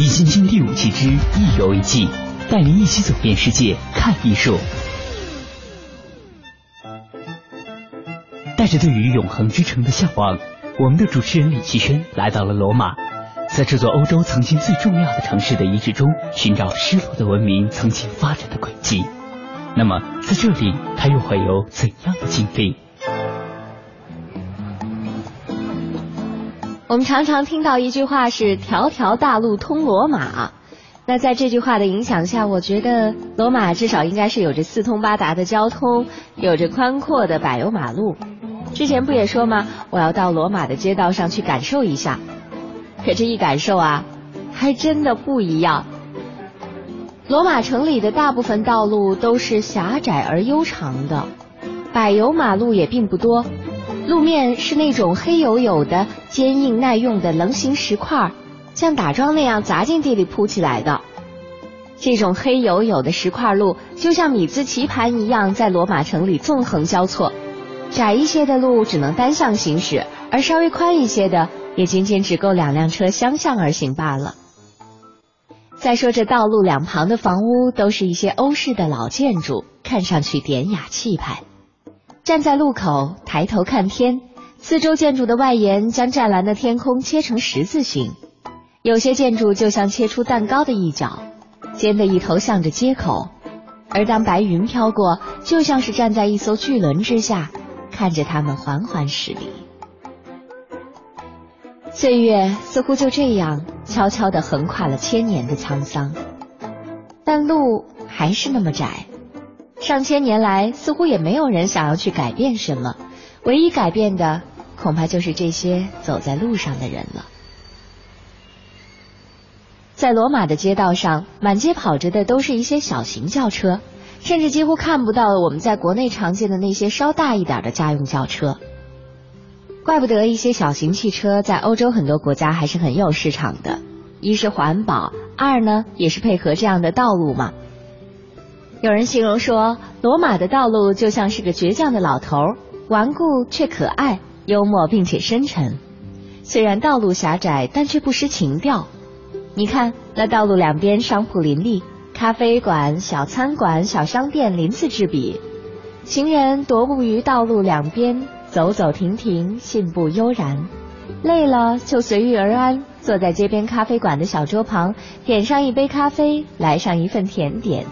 易筋经第五季之一游一季，带您一起走遍世界，看艺术。带着对于永恒之城的向往。我们的主持人李奇轩来到了罗马，在这座欧洲曾经最重要的城市的遗址中，寻找失落的文明曾经发展的轨迹。那么，在这里，他又会有怎样的经历？我们常常听到一句话是“条条大路通罗马”，那在这句话的影响下，我觉得罗马至少应该是有着四通八达的交通，有着宽阔的柏油马路。之前不也说吗？我要到罗马的街道上去感受一下。可这一感受啊，还真的不一样。罗马城里的大部分道路都是狭窄而悠长的，柏油马路也并不多，路面是那种黑黝黝的、坚硬耐用的棱形石块，像打桩那样砸进地里铺起来的。这种黑黝黝的石块路，就像米字棋盘一样，在罗马城里纵横交错。窄一些的路只能单向行驶，而稍微宽一些的也仅仅只够两辆车相向而行罢了。再说这道路两旁的房屋都是一些欧式的老建筑，看上去典雅气派。站在路口抬头看天，四周建筑的外沿将湛蓝的天空切成十字形，有些建筑就像切出蛋糕的一角，尖的一头向着街口，而当白云飘过，就像是站在一艘巨轮之下。看着它们缓缓驶离，岁月似乎就这样悄悄地横跨了千年的沧桑，但路还是那么窄。上千年来，似乎也没有人想要去改变什么，唯一改变的，恐怕就是这些走在路上的人了。在罗马的街道上，满街跑着的都是一些小型轿车。甚至几乎看不到我们在国内常见的那些稍大一点的家用轿车，怪不得一些小型汽车在欧洲很多国家还是很有市场的。一是环保，二呢也是配合这样的道路嘛。有人形容说，罗马的道路就像是个倔强的老头，顽固却可爱，幽默并且深沉。虽然道路狭窄，但却不失情调。你看，那道路两边商铺林立。咖啡馆、小餐馆、小商店鳞次栉比，行人踱步于道路两边，走走停停，信步悠然。累了就随遇而安，坐在街边咖啡馆的小桌旁，点上一杯咖啡，来上一份甜点，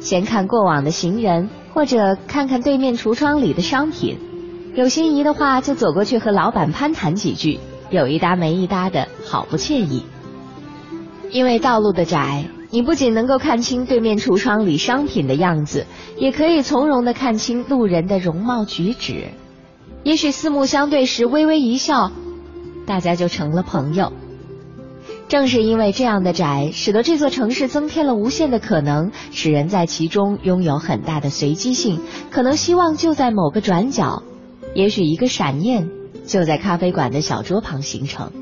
闲看过往的行人，或者看看对面橱窗里的商品。有心仪的话，就走过去和老板攀谈几句，有一搭没一搭的，好不惬意。因为道路的窄。你不仅能够看清对面橱窗里商品的样子，也可以从容的看清路人的容貌举止。也许四目相对时微微一笑，大家就成了朋友。正是因为这样的窄，使得这座城市增添了无限的可能，使人在其中拥有很大的随机性。可能希望就在某个转角，也许一个闪念就在咖啡馆的小桌旁形成。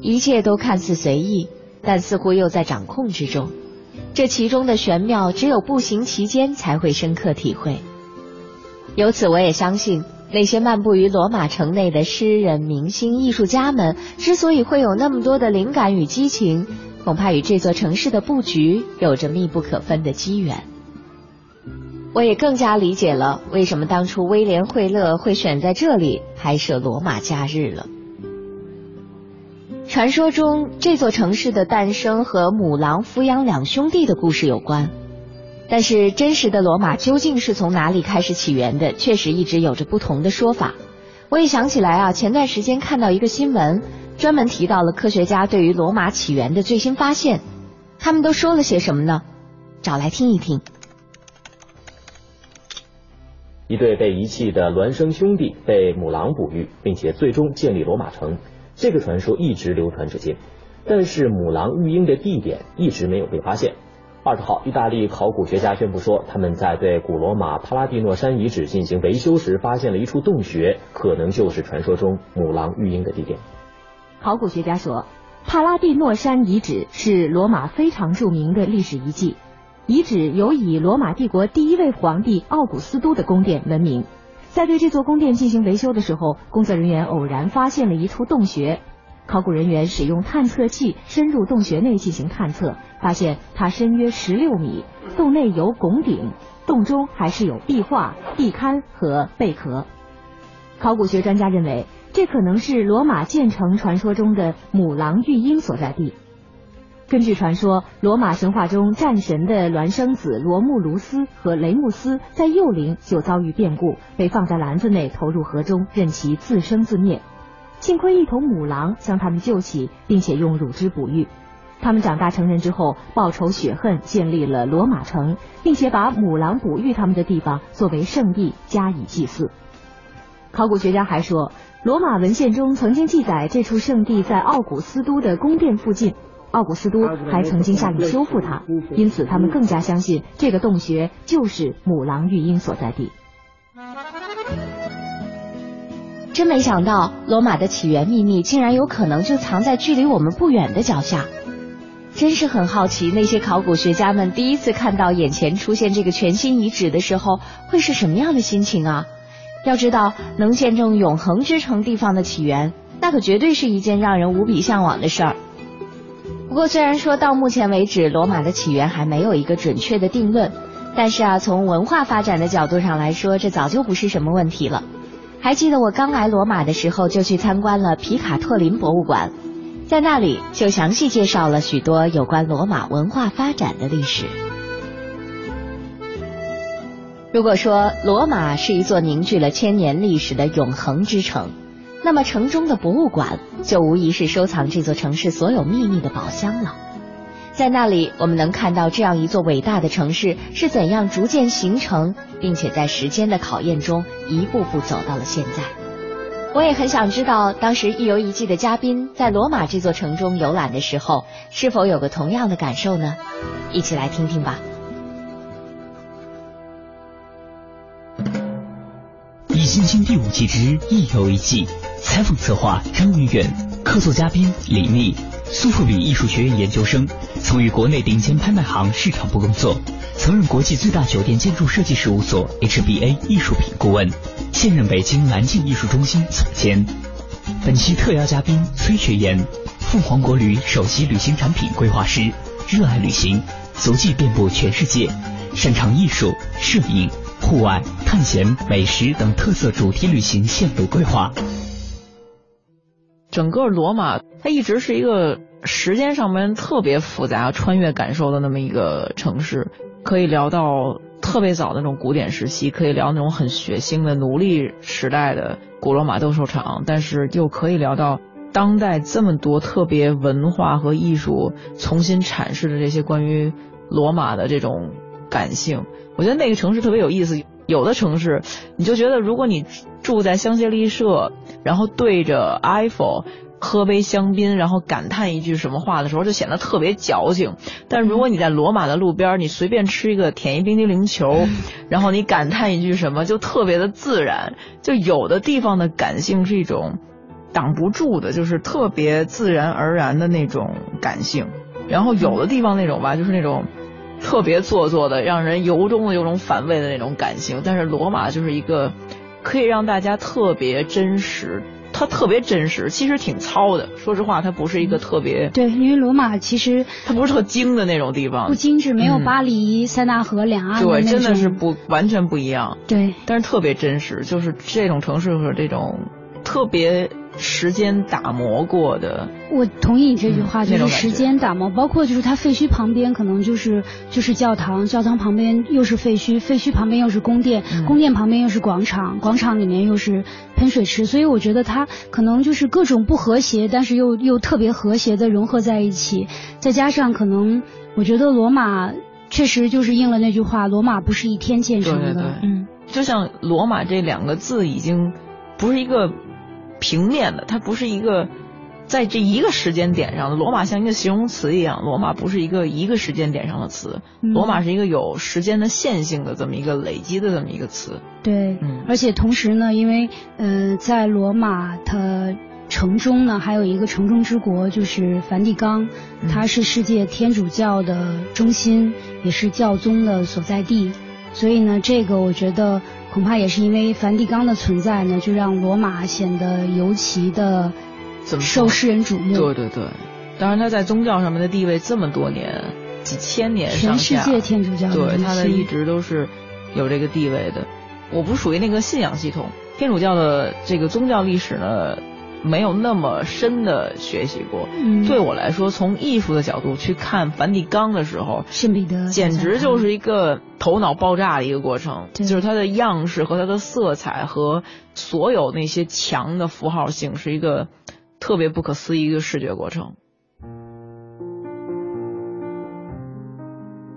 一切都看似随意。但似乎又在掌控之中，这其中的玄妙，只有步行其间才会深刻体会。由此，我也相信，那些漫步于罗马城内的诗人、明星、艺术家们，之所以会有那么多的灵感与激情，恐怕与这座城市的布局有着密不可分的机缘。我也更加理解了为什么当初威廉·惠勒会选在这里拍摄《罗马假日》了。传说中，这座城市的诞生和母狼抚养两兄弟的故事有关。但是，真实的罗马究竟是从哪里开始起源的，确实一直有着不同的说法。我也想起来啊，前段时间看到一个新闻，专门提到了科学家对于罗马起源的最新发现。他们都说了些什么呢？找来听一听。一对被遗弃的孪生兄弟被母狼哺育，并且最终建立罗马城，这个传说一直流传至今。但是，母狼育婴的地点一直没有被发现。二十号，意大利考古学家宣布说，他们在对古罗马帕拉蒂诺山遗址进行维修时，发现了一处洞穴，可能就是传说中母狼育婴的地点。考古学家说，帕拉蒂诺山遗址是罗马非常著名的历史遗迹，遗址有以罗马帝国第一位皇帝奥古斯都的宫殿闻名。在对这座宫殿进行维修的时候，工作人员偶然发现了一处洞穴。考古人员使用探测器深入洞穴内进行探测，发现它深约十六米，洞内有拱顶，洞中还是有壁画、壁龛和贝壳。考古学专家认为，这可能是罗马建成传说中的母狼育婴所在地。根据传说，罗马神话中战神的孪生子罗慕卢斯和雷穆斯在幼龄就遭遇变故，被放在篮子内投入河中，任其自生自灭。幸亏一头母狼将他们救起，并且用乳汁哺育。他们长大成人之后，报仇雪恨，建立了罗马城，并且把母狼哺育他们的地方作为圣地加以祭祀。考古学家还说，罗马文献中曾经记载这处圣地在奥古斯都的宫殿附近，奥古斯都还曾经下令修复它，因此他们更加相信这个洞穴就是母狼育婴所在地。真没想到，罗马的起源秘密竟然有可能就藏在距离我们不远的脚下。真是很好奇，那些考古学家们第一次看到眼前出现这个全新遗址的时候，会是什么样的心情啊？要知道，能见证永恒之城地方的起源，那可绝对是一件让人无比向往的事儿。不过，虽然说到目前为止，罗马的起源还没有一个准确的定论，但是啊，从文化发展的角度上来说，这早就不是什么问题了。还记得我刚来罗马的时候，就去参观了皮卡特林博物馆，在那里就详细介绍了许多有关罗马文化发展的历史。如果说罗马是一座凝聚了千年历史的永恒之城，那么城中的博物馆就无疑是收藏这座城市所有秘密的宝箱了。在那里，我们能看到这样一座伟大的城市是怎样逐渐形成，并且在时间的考验中一步步走到了现在。我也很想知道，当时一游一季的嘉宾在罗马这座城中游览的时候，是否有个同样的感受呢？一起来听听吧。《易心经》第五季之一游一季，采访策划张云远，客座嘉宾李密。苏富比艺术学院研究生，曾于国内顶尖拍卖行市场部工作，曾任国际最大酒店建筑设计事务所 HBA 艺术品顾问，现任北京蓝镜艺术中心总监。本期特邀嘉宾崔学岩，凤凰国旅首席旅行产品规划师，热爱旅行，足迹遍布全世界，擅长艺术、摄影、户外、探险、美食等特色主题旅行线路规划。整个罗马，它一直是一个时间上面特别复杂、穿越感受的那么一个城市。可以聊到特别早的那种古典时期，可以聊那种很血腥的奴隶时代的古罗马斗兽场，但是又可以聊到当代这么多特别文化和艺术重新阐释的这些关于罗马的这种感性。我觉得那个城市特别有意思。有的城市，你就觉得如果你住在香榭丽舍，然后对着埃菲喝杯香槟，然后感叹一句什么话的时候，就显得特别矫情。但如果你在罗马的路边，你随便吃一个舔一冰激凌球，然后你感叹一句什么，就特别的自然。就有的地方的感性是一种挡不住的，就是特别自然而然的那种感性。然后有的地方那种吧，就是那种。特别做作的，让人由衷的有种反胃的那种感情。但是罗马就是一个可以让大家特别真实。它特别真实，其实挺糙的。说实话，它不是一个特别对，因为罗马其实它不是特精的那种地方，不精致，没有巴黎塞纳河两岸对，真的是不完全不一样。对，但是特别真实，就是这种城市和这种特别。时间打磨过的，我同意你这句话，就是时间打磨，包括就是它废墟旁边可能就是就是教堂，教堂旁边又是废墟，废墟旁边又是宫殿，宫殿旁边又是广场，广场里面又是喷水池，所以我觉得它可能就是各种不和谐，但是又又特别和谐的融合在一起，再加上可能我觉得罗马确实就是应了那句话，罗马不是一天建成的，嗯，就像罗马这两个字已经不是一个。平面的，它不是一个在这一个时间点上的。罗马像一个形容词一样，罗马不是一个一个时间点上的词，罗马是一个有时间的线性的这么一个累积的这么一个词。对，而且同时呢，因为呃，在罗马它城中呢，还有一个城中之国，就是梵蒂冈，它是世界天主教的中心，也是教宗的所在地。所以呢，这个我觉得。恐怕也是因为梵蒂冈的存在呢，就让罗马显得尤其的受世人瞩目。对对对，当然他在宗教上面的地位这么多年、几千年全世界天主教对他的一直都是有这个地位的。我不属于那个信仰系统，天主教的这个宗教历史呢。没有那么深的学习过，对我来说，从艺术的角度去看梵蒂冈的时候，简直就是一个头脑爆炸的一个过程，就是它的样式和它的色彩和所有那些强的符号性，是一个特别不可思议一个视觉过程。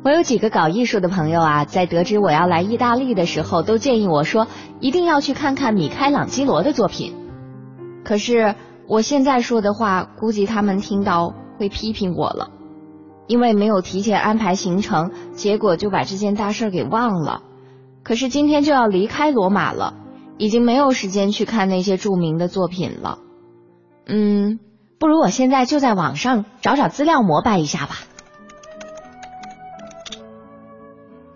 我有几个搞艺术的朋友啊，在得知我要来意大利的时候，都建议我说一定要去看看米开朗基罗的作品。可是我现在说的话，估计他们听到会批评我了，因为没有提前安排行程，结果就把这件大事给忘了。可是今天就要离开罗马了，已经没有时间去看那些著名的作品了。嗯，不如我现在就在网上找找资料膜拜一下吧。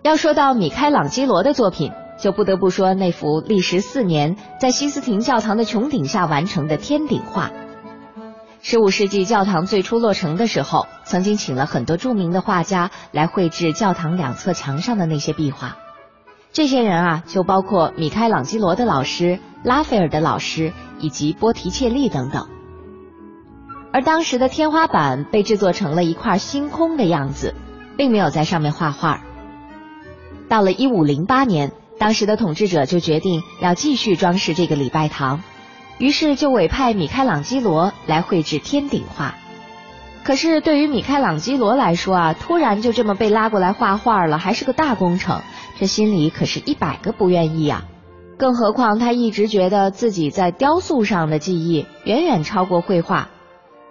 要说到米开朗基罗的作品。就不得不说那幅历时四年在西斯廷教堂的穹顶下完成的天顶画。十五世纪教堂最初落成的时候，曾经请了很多著名的画家来绘制教堂两侧墙上的那些壁画。这些人啊，就包括米开朗基罗的老师、拉斐尔的老师以及波提切利等等。而当时的天花板被制作成了一块星空的样子，并没有在上面画画。到了一五零八年。当时的统治者就决定要继续装饰这个礼拜堂，于是就委派米开朗基罗来绘制天顶画。可是对于米开朗基罗来说啊，突然就这么被拉过来画画了，还是个大工程，这心里可是一百个不愿意啊！更何况他一直觉得自己在雕塑上的技艺远远超过绘画，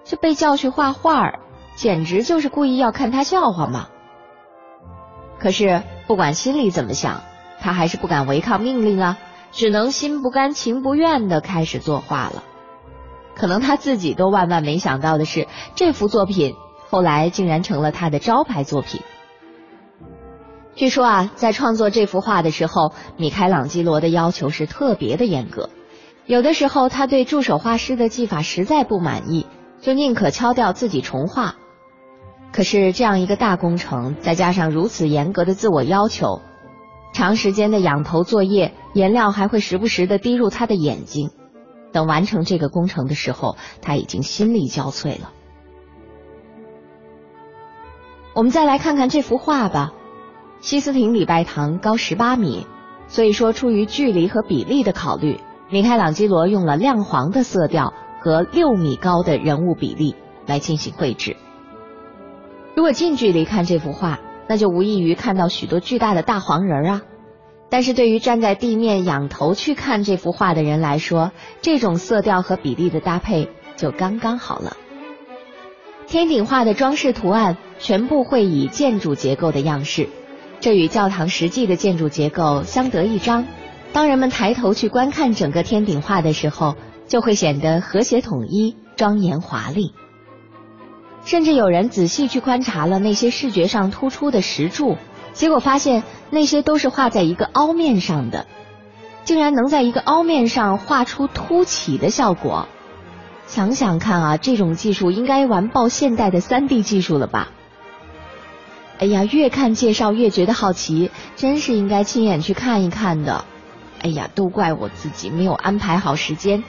这被叫去画画，简直就是故意要看他笑话嘛！可是不管心里怎么想。他还是不敢违抗命令啊，只能心不甘情不愿的开始作画了。可能他自己都万万没想到的是，这幅作品后来竟然成了他的招牌作品。据说啊，在创作这幅画的时候，米开朗基罗的要求是特别的严格。有的时候，他对助手画师的技法实在不满意，就宁可敲掉自己重画。可是这样一个大工程，再加上如此严格的自我要求。长时间的仰头作业，颜料还会时不时的滴入他的眼睛。等完成这个工程的时候，他已经心力交瘁了。我们再来看看这幅画吧。西斯廷礼拜堂高十八米，所以说出于距离和比例的考虑，米开朗基罗用了亮黄的色调和六米高的人物比例来进行绘制。如果近距离看这幅画，那就无异于看到许多巨大的大黄人啊！但是对于站在地面仰头去看这幅画的人来说，这种色调和比例的搭配就刚刚好了。天顶画的装饰图案全部会以建筑结构的样式，这与教堂实际的建筑结构相得益彰。当人们抬头去观看整个天顶画的时候，就会显得和谐统一、庄严华丽。甚至有人仔细去观察了那些视觉上突出的石柱，结果发现那些都是画在一个凹面上的。竟然能在一个凹面上画出凸起的效果。想想看啊，这种技术应该完爆现代的三 D 技术了吧？哎呀，越看介绍越觉得好奇，真是应该亲眼去看一看的。哎呀，都怪我自己没有安排好时间。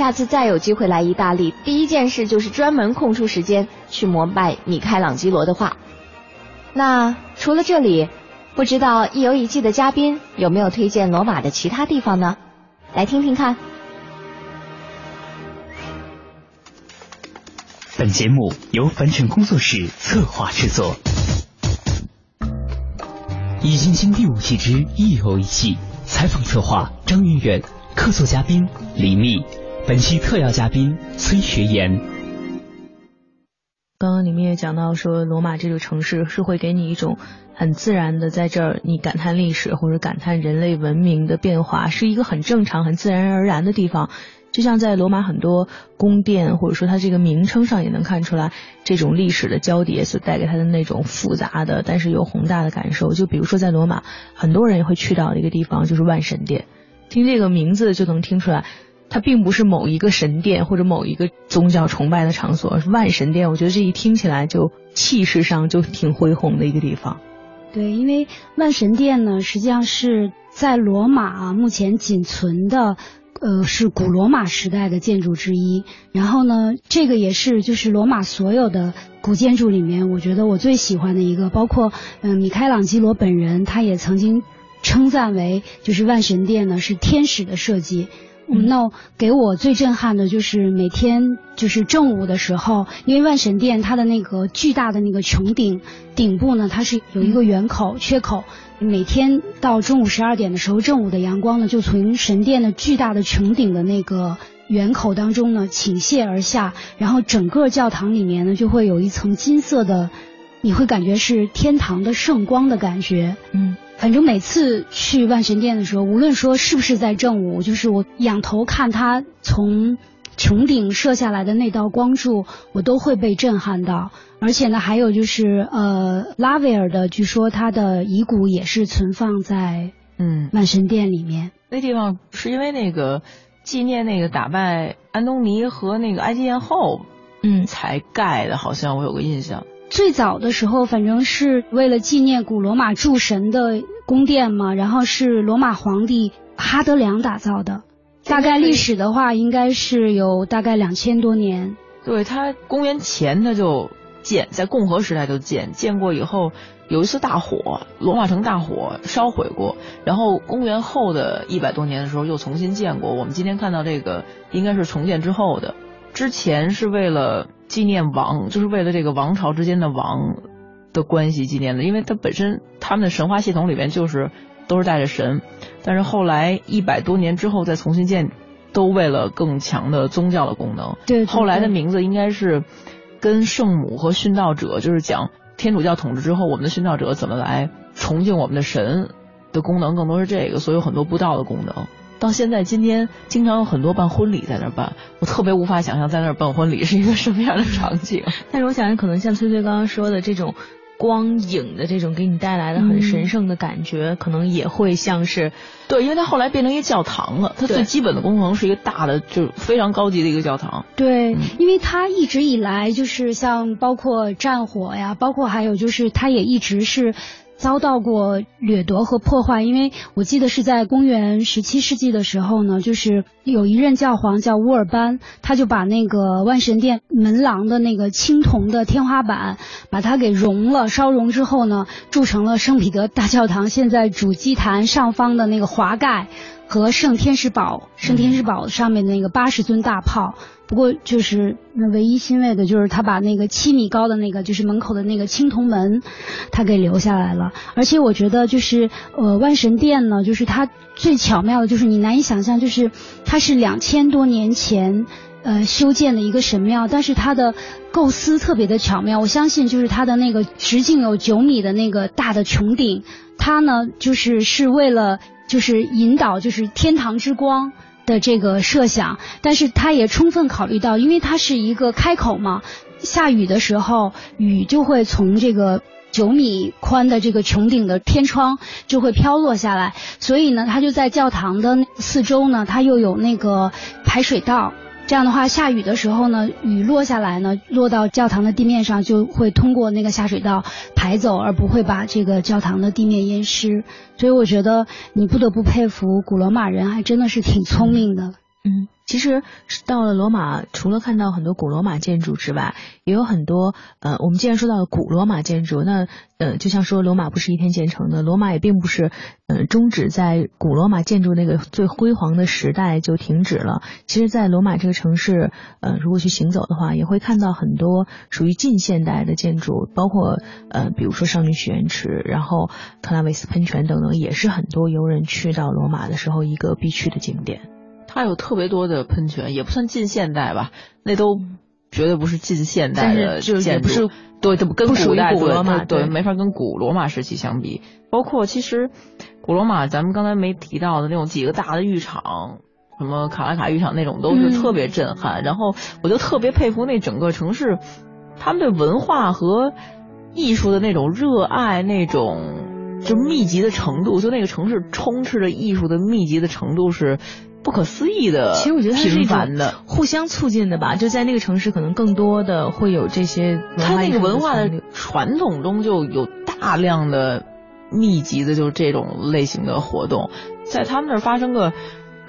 下次再有机会来意大利，第一件事就是专门空出时间去膜拜米开朗基罗的画。那除了这里，不知道一游一季的嘉宾有没有推荐罗马的其他地方呢？来听听看。本节目由凡尘工作室策划制作。易筋经第五季之一游一季，采访策划张云远，客座嘉宾李密。本期特邀嘉宾崔学言。刚刚你们也讲到说，罗马这个城市是会给你一种很自然的，在这儿你感叹历史或者感叹人类文明的变化，是一个很正常、很自然而然的地方。就像在罗马很多宫殿，或者说它这个名称上也能看出来这种历史的交叠所带给它的那种复杂的，但是又宏大的感受。就比如说在罗马，很多人也会去到一个地方就是万神殿，听这个名字就能听出来。它并不是某一个神殿或者某一个宗教崇拜的场所，万神殿。我觉得这一听起来就气势上就挺恢宏的一个地方。对，因为万神殿呢，实际上是在罗马目前仅存的，呃，是古罗马时代的建筑之一。然后呢，这个也是就是罗马所有的古建筑里面，我觉得我最喜欢的一个。包括嗯，米开朗基罗本人他也曾经称赞为，就是万神殿呢是天使的设计。那给我最震撼的就是每天就是正午的时候，因为万神殿它的那个巨大的那个穹顶顶部呢，它是有一个圆口缺口。每天到中午十二点的时候，正午的阳光呢就从神殿的巨大的穹顶的那个圆口当中呢倾泻而下，然后整个教堂里面呢就会有一层金色的，你会感觉是天堂的圣光的感觉。嗯。反正每次去万神殿的时候，无论说是不是在正午，就是我仰头看他从穹顶射下来的那道光柱，我都会被震撼到。而且呢，还有就是呃，拉威尔的，据说他的遗骨也是存放在嗯万神殿里面。那地方是因为那个纪念那个打败安东尼和那个埃及艳后，嗯，才盖的，好像我有个印象。最早的时候，反正是为了纪念古罗马诸神的宫殿嘛，然后是罗马皇帝哈德良打造的。大概历史的话，应该是有大概两千多年。对他公元前他就建，在共和时代就建，建过以后有一次大火，罗马城大火烧毁过，然后公元后的一百多年的时候又重新建过。我们今天看到这个应该是重建之后的，之前是为了。纪念王就是为了这个王朝之间的王的关系纪念的，因为它本身他们的神话系统里面就是都是带着神，但是后来一百多年之后再重新建，都为了更强的宗教的功能。对，后来的名字应该是跟圣母和殉道者，就是讲天主教统治之后，我们的殉道者怎么来崇敬我们的神的功能，更多是这个，所以有很多布道的功能。到现在，今天经常有很多办婚礼在那儿办，我特别无法想象在那儿办婚礼是一个什么样的场景。但是我想，可能像崔崔刚刚说的这种光影的这种给你带来的很神圣的感觉，可能也会像是对，因为它后来变成一个教堂了，它最基本的功能是一个大的，就是非常高级的一个教堂。对，因为它一直以来就是像包括战火呀，包括还有就是它也一直是。遭到过掠夺和破坏，因为我记得是在公元十七世纪的时候呢，就是有一任教皇叫乌尔班，他就把那个万神殿门廊的那个青铜的天花板，把它给熔了，烧熔之后呢，铸成了圣彼得大教堂现在主祭坛上方的那个华盖。和圣天使堡、圣天使堡上面的那个八十尊大炮，不过就是那唯一欣慰的就是他把那个七米高的那个就是门口的那个青铜门，他给留下来了。而且我觉得就是呃万神殿呢，就是它最巧妙的就是你难以想象，就是它是两千多年前呃修建的一个神庙，但是它的构思特别的巧妙。我相信就是它的那个直径有九米的那个大的穹顶，它呢就是是为了。就是引导，就是天堂之光的这个设想，但是他也充分考虑到，因为它是一个开口嘛，下雨的时候，雨就会从这个九米宽的这个穹顶的天窗就会飘落下来，所以呢，它就在教堂的四周呢，它又有那个排水道。这样的话，下雨的时候呢，雨落下来呢，落到教堂的地面上，就会通过那个下水道排走，而不会把这个教堂的地面淹湿。所以我觉得你不得不佩服古罗马人，还真的是挺聪明的。嗯。其实到了罗马，除了看到很多古罗马建筑之外，也有很多呃，我们既然说到了古罗马建筑，那呃，就像说罗马不是一天建成的，罗马也并不是呃终止在古罗马建筑那个最辉煌的时代就停止了。其实，在罗马这个城市，呃，如果去行走的话，也会看到很多属于近现代的建筑，包括呃，比如说少女许愿池，然后特拉维斯喷泉等等，也是很多游人去到罗马的时候一个必去的景点。它有特别多的喷泉，也不算近现代吧，那都绝对不是近现代的建筑，对，它不跟古代古罗马对，没法跟古罗马时期相比。包括其实古罗马，咱们刚才没提到的那种几个大的浴场，什么卡拉卡浴场那种，都是特别震撼。然后我就特别佩服那整个城市，他们对文化和艺术的那种热爱，那种就密集的程度，就那个城市充斥着艺术的密集的程度是。不可思议的，其实我觉得它是一种互相促进的吧。就在那个城市，可能更多的会有这些。它那个文化的传统中就有大量的密集的，就是这种类型的活动，在他们那儿发生个，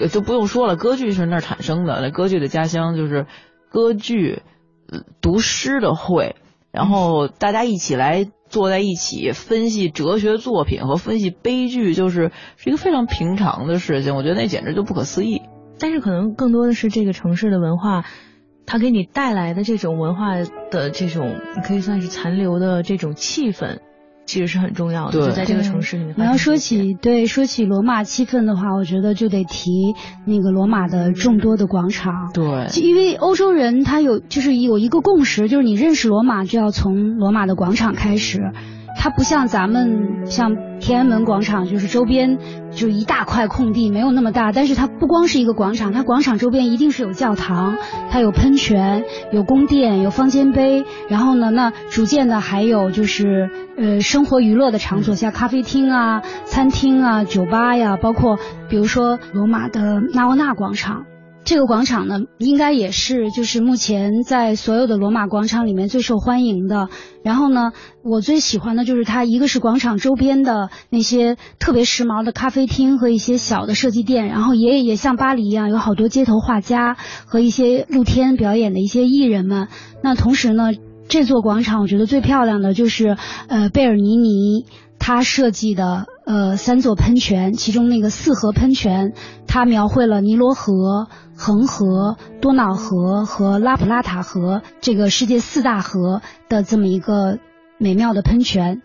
就不用说了，歌剧是那儿产生的。那歌剧的家乡就是歌剧读诗的会，然后大家一起来。坐在一起分析哲学作品和分析悲剧，就是是一个非常平常的事情。我觉得那简直就不可思议。但是可能更多的是这个城市的文化，它给你带来的这种文化的这种，可以算是残留的这种气氛。其实是很重要的，就在这个城市里面。你要说起对说起罗马气氛的话，我觉得就得提那个罗马的众多的广场。对，因为欧洲人他有就是有一个共识，就是你认识罗马就要从罗马的广场开始。它不像咱们像天安门广场，就是周边就一大块空地，没有那么大。但是它不光是一个广场，它广场周边一定是有教堂，它有喷泉，有宫殿，有方尖碑。然后呢，那逐渐的还有就是呃生活娱乐的场所，像咖啡厅啊、餐厅啊、酒吧呀，包括比如说罗马的纳沃纳广场。这个广场呢，应该也是就是目前在所有的罗马广场里面最受欢迎的。然后呢，我最喜欢的就是它，一个是广场周边的那些特别时髦的咖啡厅和一些小的设计店，然后也也像巴黎一样有好多街头画家和一些露天表演的一些艺人们。那同时呢，这座广场我觉得最漂亮的就是呃贝尔尼尼他设计的。呃，三座喷泉，其中那个四河喷泉，它描绘了尼罗河、恒河、多瑙河和拉普拉塔河这个世界四大河的这么一个美妙的喷泉。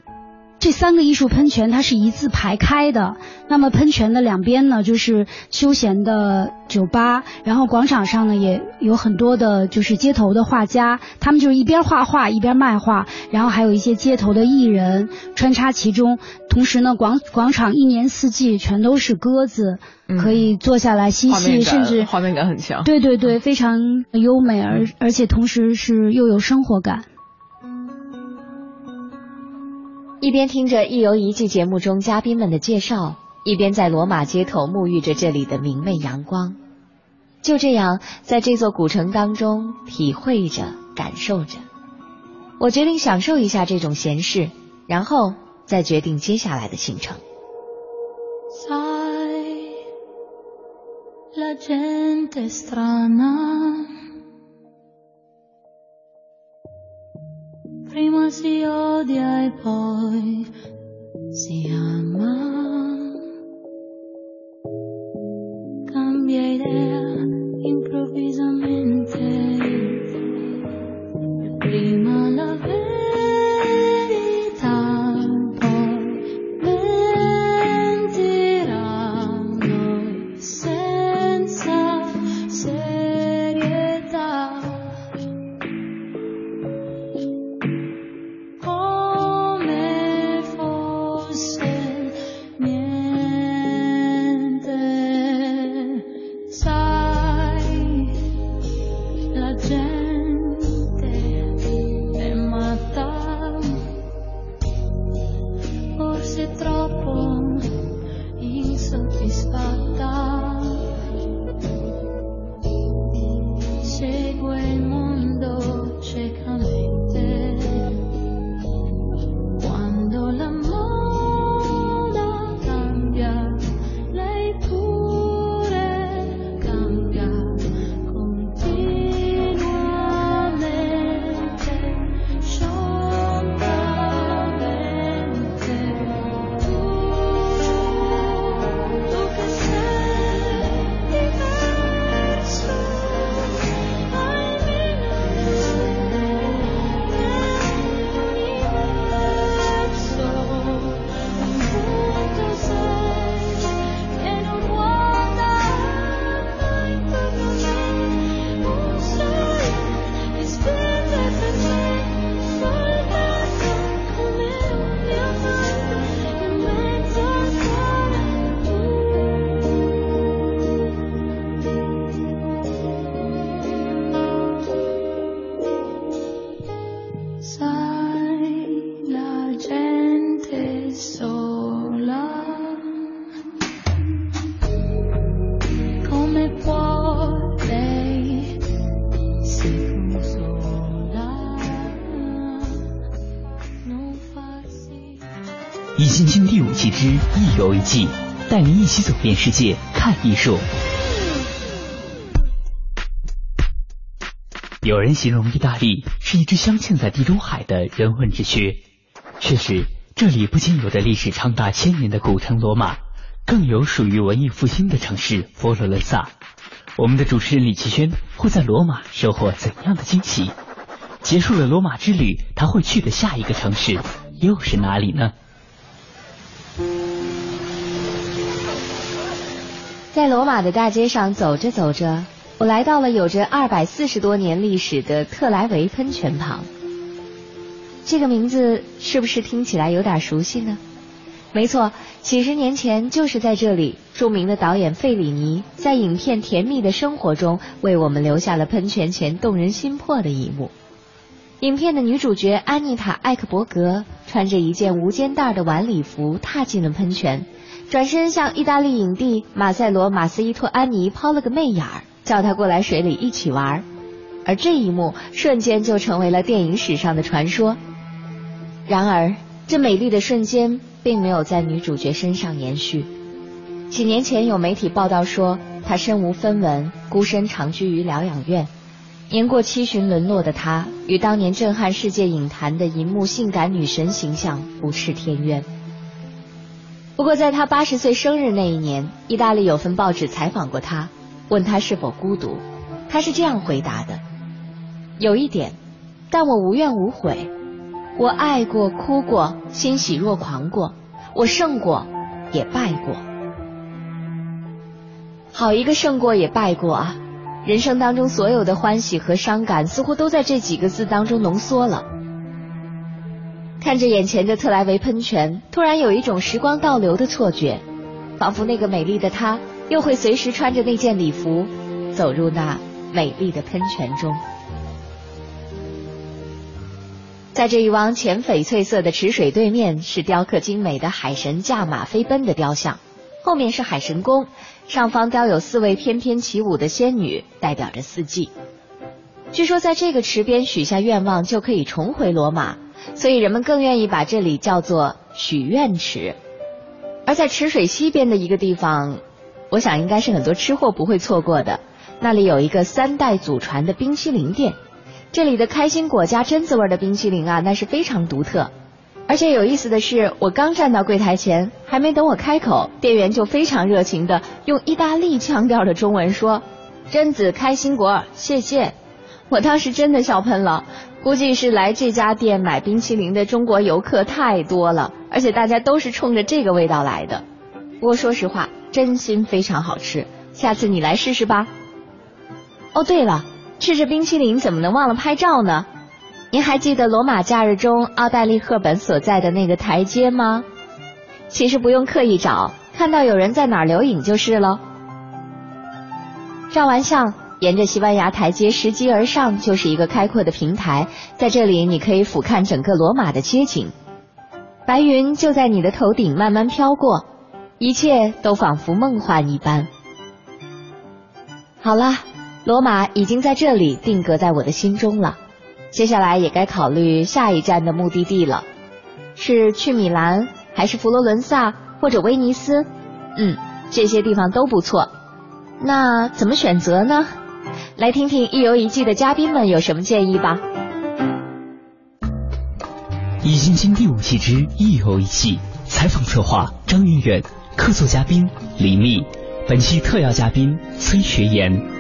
这三个艺术喷泉，它是一字排开的。那么喷泉的两边呢，就是休闲的酒吧，然后广场上呢也有很多的，就是街头的画家，他们就是一边画画一边卖画，然后还有一些街头的艺人穿插其中。同时呢，广广场一年四季全都是鸽子，可以坐下来嬉戏，甚至画面感很强。对对对，非常优美，而而且同时是又有生活感。一边听着《一游一季》节目中嘉宾们的介绍，一边在罗马街头沐浴着这里的明媚阳光，就这样在这座古城当中体会着、感受着。我决定享受一下这种闲适，然后再决定接下来的行程。Prima si odia e poi si ama. Cambia idea improvvisamente. 记，带您一起走遍世界看艺术。有人形容意大利是一只镶嵌在地中海的人文之靴，确实，这里不仅有着历史长达千年的古城罗马，更有属于文艺复兴的城市佛罗伦萨。我们的主持人李奇轩会在罗马收获怎样的惊喜？结束了罗马之旅，他会去的下一个城市又是哪里呢？在罗马的大街上走着走着，我来到了有着二百四十多年历史的特莱维喷泉旁。这个名字是不是听起来有点熟悉呢？没错，几十年前就是在这里，著名的导演费里尼在影片《甜蜜的生活》中为我们留下了喷泉前动人心魄的一幕。影片的女主角安妮塔·艾克伯格穿着一件无肩带的晚礼服踏进了喷泉，转身向意大利影帝马塞罗·马斯伊托安尼抛了个媚眼儿，叫他过来水里一起玩。而这一幕瞬间就成为了电影史上的传说。然而，这美丽的瞬间并没有在女主角身上延续。几年前有媒体报道说，她身无分文，孤身长居于疗养院。年过七旬沦落的她，与当年震撼世界影坛的银幕性感女神形象不斥天渊。不过，在他八十岁生日那一年，意大利有份报纸采访过他，问他是否孤独，他是这样回答的：“有一点，但我无怨无悔。我爱过、哭过、欣喜若狂过，我胜过，也败过。好一个胜过也败过啊！”人生当中所有的欢喜和伤感，似乎都在这几个字当中浓缩了。看着眼前的特莱维喷泉，突然有一种时光倒流的错觉，仿佛那个美丽的她又会随时穿着那件礼服，走入那美丽的喷泉中。在这一汪浅翡翠色的池水对面，是雕刻精美的海神驾马飞奔的雕像，后面是海神宫。上方雕有四位翩翩起舞的仙女，代表着四季。据说在这个池边许下愿望就可以重回罗马，所以人们更愿意把这里叫做许愿池。而在池水西边的一个地方，我想应该是很多吃货不会错过的，那里有一个三代祖传的冰淇淋店，这里的开心果加榛子味的冰淇淋啊，那是非常独特。而且有意思的是，我刚站到柜台前，还没等我开口，店员就非常热情的用意大利腔调的中文说：“榛子开心果，谢谢。”我当时真的笑喷了，估计是来这家店买冰淇淋的中国游客太多了，而且大家都是冲着这个味道来的。不过说实话，真心非常好吃，下次你来试试吧。哦，对了，吃着冰淇淋怎么能忘了拍照呢？您还记得《罗马假日》中奥黛丽·赫本所在的那个台阶吗？其实不用刻意找，看到有人在哪儿留影就是了。照完相，沿着西班牙台阶拾级而上，就是一个开阔的平台，在这里你可以俯瞰整个罗马的街景，白云就在你的头顶慢慢飘过，一切都仿佛梦幻一般。好了，罗马已经在这里定格在我的心中了。接下来也该考虑下一站的目的地了，是去米兰，还是佛罗伦萨或者威尼斯？嗯，这些地方都不错。那怎么选择呢？来听听一游一季的嘉宾们有什么建议吧。《易筋经》第五季之一游一季，采访策划张云远，客座嘉宾李密，本期特邀嘉宾崔学言。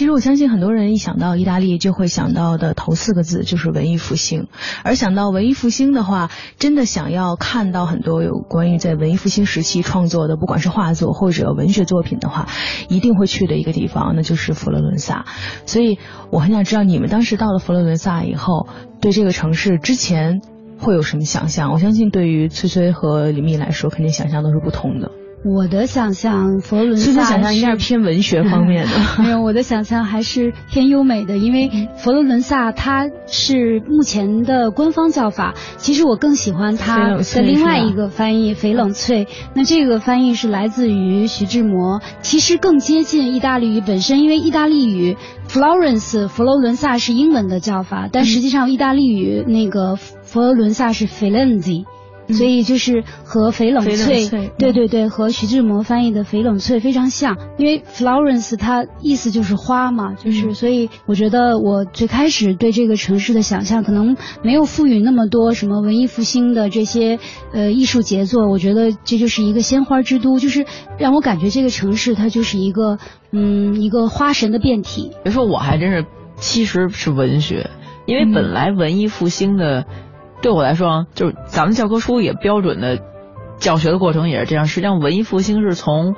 其实我相信很多人一想到意大利就会想到的头四个字就是文艺复兴，而想到文艺复兴的话，真的想要看到很多有关于在文艺复兴时期创作的，不管是画作或者文学作品的话，一定会去的一个地方，那就是佛罗伦萨。所以我很想知道你们当时到了佛罗伦萨以后，对这个城市之前会有什么想象？我相信对于崔崔和李密来说，肯定想象都是不同的。我的想象，佛罗伦萨是想象应该是偏文学方面的。没有，我的想象还是偏优美的，因为佛罗伦萨它是目前的官方叫法。其实我更喜欢它的另外一个翻译“翡冷翠”。那这个翻译是来自于徐志摩，其实更接近意大利语本身，因为意大利语 Florence 佛罗伦萨是英文的叫法，但实际上意大利语那个佛罗伦萨是 Firenze。所以就是和翡冷翡冷翠，翠对对对，和徐志摩翻译的翡冷翠非常像，因为 Florence 它意思就是花嘛，就是、所以我觉得我最开始对这个城市的想象可能没有赋予那么多什么文艺复兴的这些呃艺术杰作，我觉得这就是一个鲜花之都，就是让我感觉这个城市它就是一个嗯一个花神的变体。别说我还真是，其实是文学，因为本来文艺复兴的，对我来说啊，就是咱们教科书也标准的教学的过程也是这样。实际上，文艺复兴是从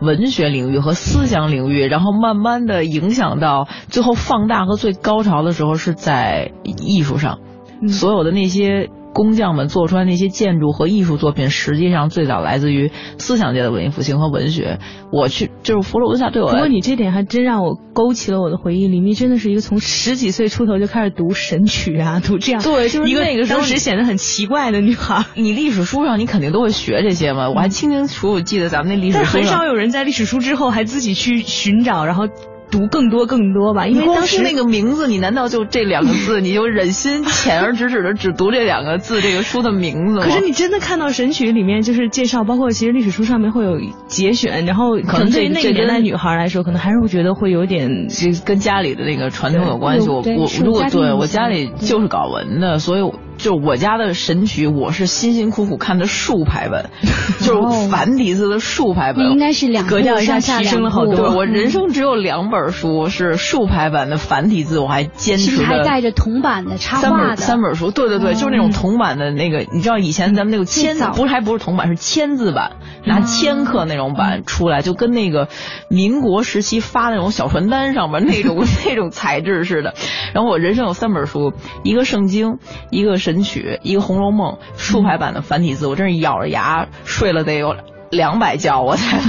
文学领域和思想领域，然后慢慢的影响到最后放大和最高潮的时候是在艺术上，所有的那些。工匠们做出来那些建筑和艺术作品，实际上最早来自于思想界的文艺复兴和文学。我去，就是佛罗伦萨对我来。不过你这点还真让我勾起了我的回忆。李密真的是一个从十几岁出头就开始读神曲啊，读这样对，就是一个那个当时显得很奇怪的女孩。你历史书上你肯定都会学这些嘛，我还清清楚楚记得咱们那历史书但很少有人在历史书之后还自己去寻找，然后。读更多更多吧，因为当时那个名字，你难道就这两个字，你就忍心 浅而直指的只读这两个字这个书的名字吗？可是你真的看到《神曲》里面就是介绍，包括其实历史书上面会有节选，然后可能对那个年代女孩来说，可能还是会觉得会有点跟家里的那个传统有关系。我我如果对我家里就是搞文的，所以。就我家的神曲，我是辛辛苦苦看的竖排本，就是繁体字的竖排本。应该是两格调一下提升了好多。我人生只有两本书是竖排版的繁体字，我还坚持的。还带着铜版的插画的三本书，对对对，就是那种铜版的那个，你知道以前咱们那个签字不是还不是铜版，是签字版，拿千克那种版出来，就跟那个民国时期发那种小传单上面那种 那种材质似的。然后我人生有三本书，一个圣经，一个是。神曲一个《红楼梦》竖排版的繁体字，我真是咬着牙睡了得有两百觉，我才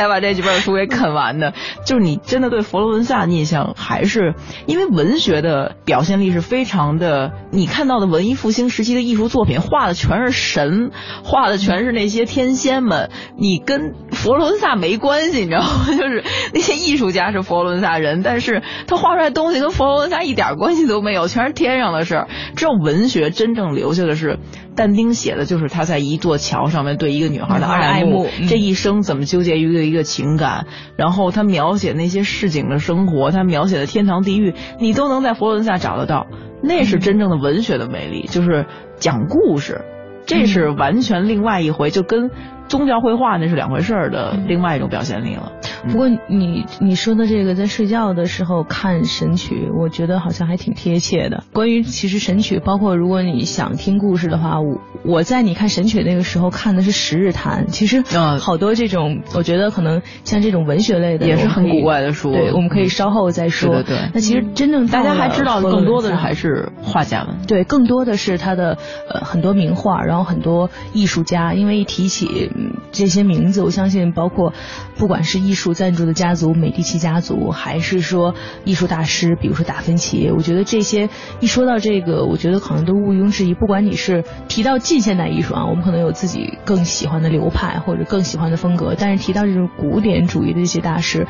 才把这几本书给啃完的。就是你真的对佛罗伦萨印象还是因为文学的表现力是非常的，你看到的文艺复兴时期的艺术作品画的全是神，画的全是那些天仙们，你跟佛罗伦萨没关系，你知道吗？就是那些艺术家是佛罗伦萨人，但是他画出来东西跟佛罗伦萨一点关系都没有，全是天上的事儿。只有文学真正留下的是。但丁写的就是他在一座桥上面对一个女孩的爱慕，这一生怎么纠结于一个情感，然后他描写那些市井的生活，他描写的天堂地狱，你都能在佛罗伦萨找得到，那是真正的文学的魅力，就是讲故事，这是完全另外一回，就跟。宗教绘画那是两回事儿的，另外一种表现力了。不过你你说的这个在睡觉的时候看神曲，我觉得好像还挺贴切的。关于其实神曲，包括如果你想听故事的话，我我在你看神曲那个时候看的是《十日谈》。其实好多这种，我觉得可能像这种文学类的也是很古怪的书。对，我们可以稍后再说。对对。那其实真正大家还知道更多的还是画家们。对，更多的是他的呃很多名画，然后很多艺术家。因为一提起。这些名字，我相信包括，不管是艺术赞助的家族美第奇家族，还是说艺术大师，比如说达芬奇，我觉得这些一说到这个，我觉得可能都毋庸置疑。不管你是提到近现代艺术啊，我们可能有自己更喜欢的流派或者更喜欢的风格，但是提到这种古典主义的这些大师，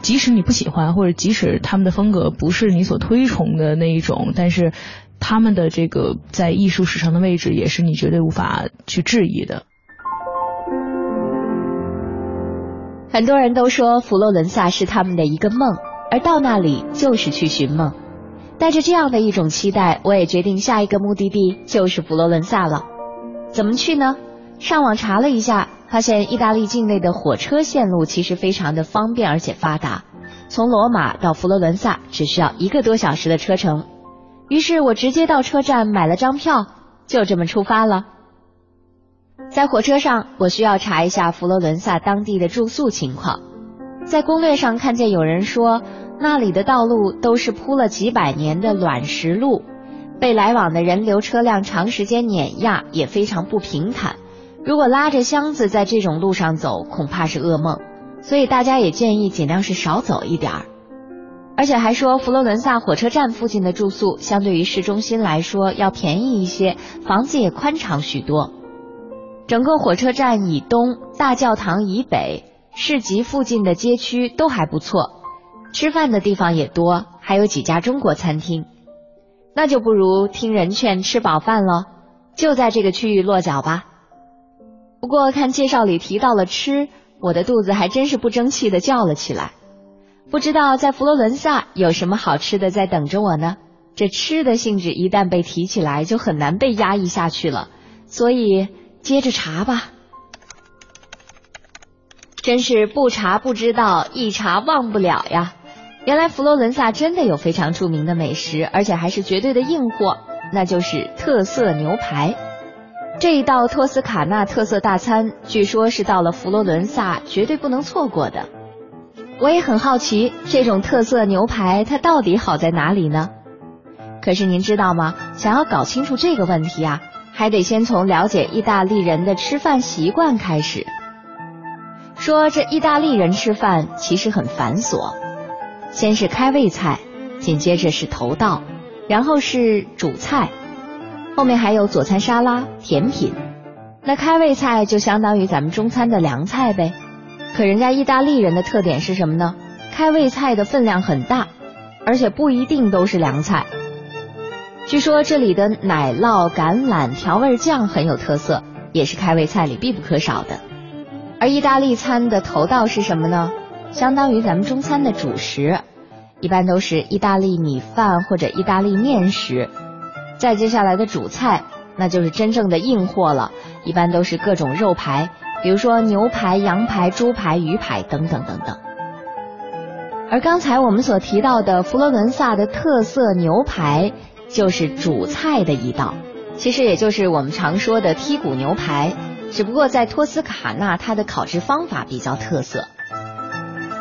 即使你不喜欢，或者即使他们的风格不是你所推崇的那一种，但是他们的这个在艺术史上的位置，也是你绝对无法去质疑的。很多人都说佛罗伦萨是他们的一个梦，而到那里就是去寻梦。带着这样的一种期待，我也决定下一个目的地就是佛罗伦萨了。怎么去呢？上网查了一下，发现意大利境内的火车线路其实非常的方便而且发达，从罗马到佛罗伦萨只需要一个多小时的车程。于是我直接到车站买了张票，就这么出发了。在火车上，我需要查一下佛罗伦萨当地的住宿情况。在攻略上看见有人说，那里的道路都是铺了几百年的卵石路，被来往的人流车辆长时间碾压，也非常不平坦。如果拉着箱子在这种路上走，恐怕是噩梦。所以大家也建议尽量是少走一点儿。而且还说，佛罗伦萨火车站附近的住宿相对于市中心来说要便宜一些，房子也宽敞许多。整个火车站以东、大教堂以北、市集附近的街区都还不错，吃饭的地方也多，还有几家中国餐厅。那就不如听人劝，吃饱饭喽。就在这个区域落脚吧。不过看介绍里提到了吃，我的肚子还真是不争气的叫了起来。不知道在佛罗伦萨有什么好吃的在等着我呢？这吃的性质一旦被提起来，就很难被压抑下去了。所以接着查吧。真是不查不知道，一查忘不了呀！原来佛罗伦萨真的有非常著名的美食，而且还是绝对的硬货，那就是特色牛排。这一道托斯卡纳特色大餐，据说是到了佛罗伦萨绝对不能错过的。我也很好奇，这种特色牛排它到底好在哪里呢？可是您知道吗？想要搞清楚这个问题啊，还得先从了解意大利人的吃饭习惯开始。说这意大利人吃饭其实很繁琐，先是开胃菜，紧接着是头道，然后是主菜，后面还有佐餐、沙拉、甜品。那开胃菜就相当于咱们中餐的凉菜呗。可人家意大利人的特点是什么呢？开胃菜的分量很大，而且不一定都是凉菜。据说这里的奶酪、橄榄调味酱很有特色，也是开胃菜里必不可少的。而意大利餐的头道是什么呢？相当于咱们中餐的主食，一般都是意大利米饭或者意大利面食。再接下来的主菜，那就是真正的硬货了，一般都是各种肉排，比如说牛排、羊排、猪排、鱼排等等等等。而刚才我们所提到的佛罗伦萨的特色牛排，就是主菜的一道，其实也就是我们常说的剔骨牛排。只不过在托斯卡纳，它的烤制方法比较特色。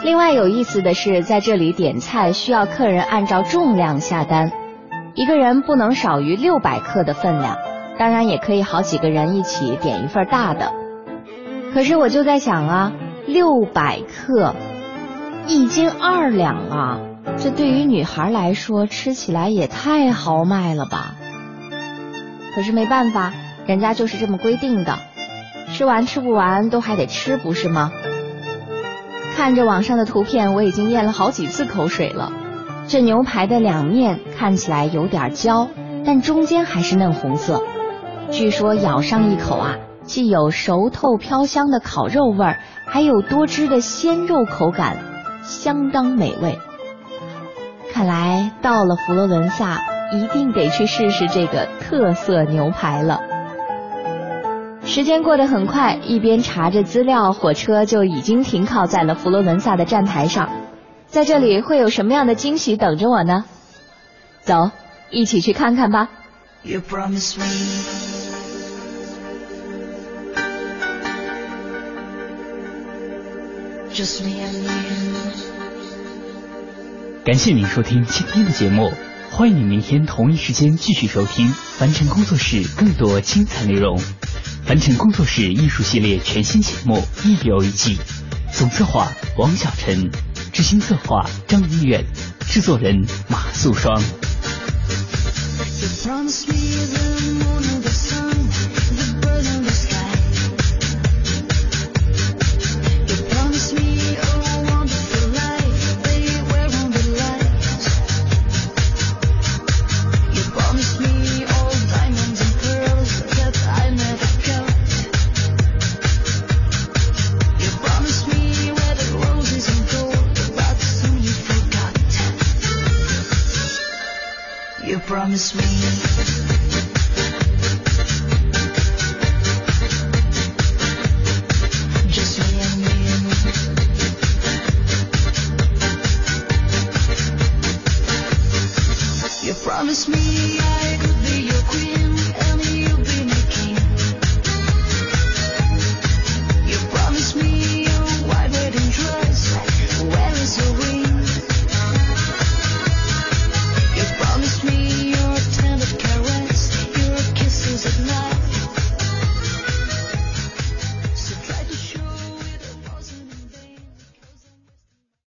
另外有意思的是，在这里点菜需要客人按照重量下单，一个人不能少于六百克的分量，当然也可以好几个人一起点一份大的。可是我就在想啊，六百克，一斤二两啊，这对于女孩来说吃起来也太豪迈了吧？可是没办法，人家就是这么规定的。吃完吃不完都还得吃，不是吗？看着网上的图片，我已经咽了好几次口水了。这牛排的两面看起来有点焦，但中间还是嫩红色。据说咬上一口啊，既有熟透飘香的烤肉味儿，还有多汁的鲜肉口感，相当美味。看来到了佛罗伦萨，一定得去试试这个特色牛排了。时间过得很快，一边查着资料，火车就已经停靠在了佛罗伦萨的站台上。在这里会有什么样的惊喜等着我呢？走，一起去看看吧。感谢您收听今天的节目，欢迎你明天同一时间继续收听凡尘工作室更多精彩内容。凡尘工作室艺术系列全新节目《一表一季》，总策划王小晨，执行策划张一远，制作人马素双。sweet.